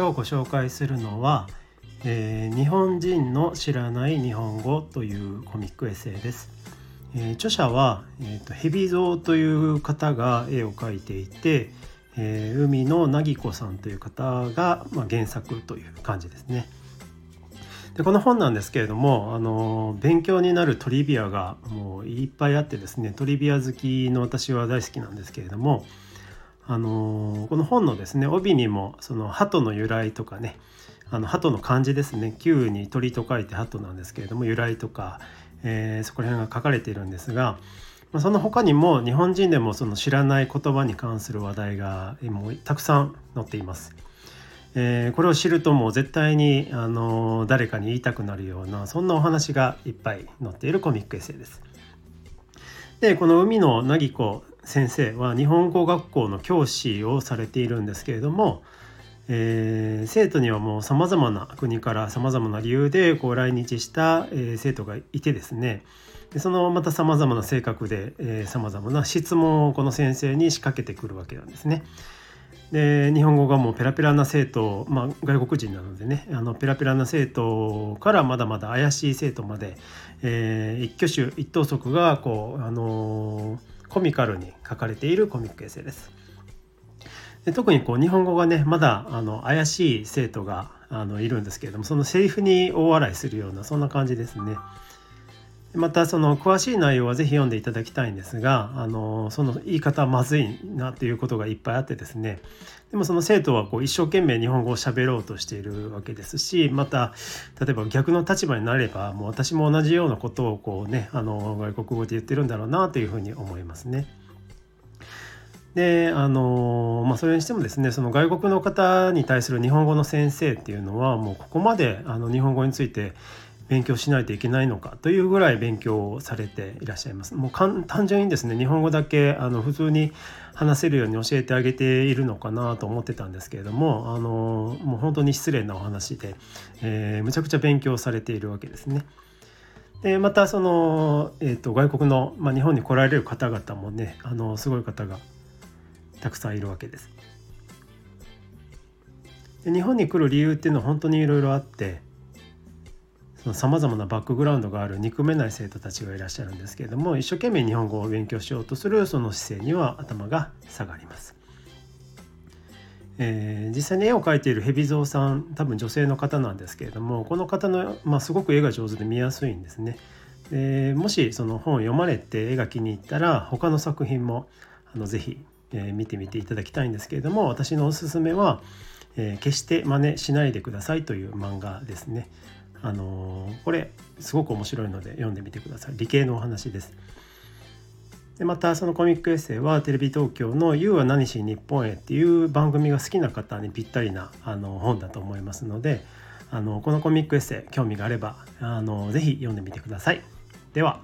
今日ご紹介するのは、えー、日本人の知らない日本語というコミックエッセイです。えー、著者は、えーと、ヘビゾウという方が絵を描いていて、えー、海のなぎこさんという方が、まあ、原作という感じですね。でこの本なんですけれどもあの勉強になるトリビアがもういっぱいあってですねトリビア好きの私は大好きなんですけれどもあのこの本のですね帯にもその鳩の由来とかねあの鳩の漢字ですね旧に鳥と書いて鳩なんですけれども由来とか、えー、そこら辺が書かれているんですが、ま、その他にも日本人でもその知らない言葉に関する話題がもうたくさん載っています。えー、これを知るともう絶対に、あの誰かに言いたくなるようなそんなお話がいっぱい載っているコミックエッセイです。でこの海のなぎこ先生は日本語学校の教師をされているんですけれども、えー、生徒にはもうさまざまな国からさまざまな理由でこう来日した、えー、生徒がいてですねでそのまたさまざまな性格でさまざまな質問をこの先生に仕掛けてくるわけなんですね。で日本語がもうペラペラな生徒、まあ、外国人なのでねあのペラペラな生徒からまだまだ怪しい生徒まで、えー、一挙手一投足がこう、あのーコミカルに書かれているコミックエッセイです。で特にこう日本語がねまだあの怪しい生徒があのいるんですけれどもそのセリフに大笑いするようなそんな感じですね。またその詳しい内容は是非読んでいただきたいんですがあのその言い方まずいなということがいっぱいあってですねでもその生徒はこう一生懸命日本語を喋ろうとしているわけですしまた例えば逆の立場になればもう私も同じようなことをこうねあの外国語で言ってるんだろうなというふうに思いますね。であのまあ、それにしてもですねその外国の方に対する日本語の先生っていうのはもうここまであの日本語について勉強しないといけないのかというぐらい勉強されていらっしゃいます。もう単純にですね日本語だけあの普通に話せるように教えてあげているのかなと思ってたんですけれどもあのもう本当に失礼なお話で、えー、むちゃくちゃ勉強されているわけですね。でまたその、えーと、外国の、まあ、日本に来られる方々もねあのすごい方がたくさんいるわけです。で日本に来る理由っていうのは本当にいろいろあってさまざまなバックグラウンドがある憎めない生徒たちがいらっしゃるんですけれども一生懸命日本語を勉強しようとするその姿勢には頭が下がります。えー、実際に絵を描いている蛇蔵さん多分女性の方なんですけれどもこの方の、まあ、すごく絵が上手で見やすいんですね。でもしその本を読まれて絵が気に入ったら他の作品もあのぜひ、えー、見てみていただきたいんですけれども私のおすすめは、えー、決して真似しないでください」という漫画ですね。あの、これすごく面白いので読んでみてください。理系のお話です。でまたそのコミックエッセイはテレビ東京の「YOU は何しに日本へ」っていう番組が好きな方にぴったりなあの本だと思いますのであのこのコミックエッセイ興味があればあのぜひ読んでみてください。では。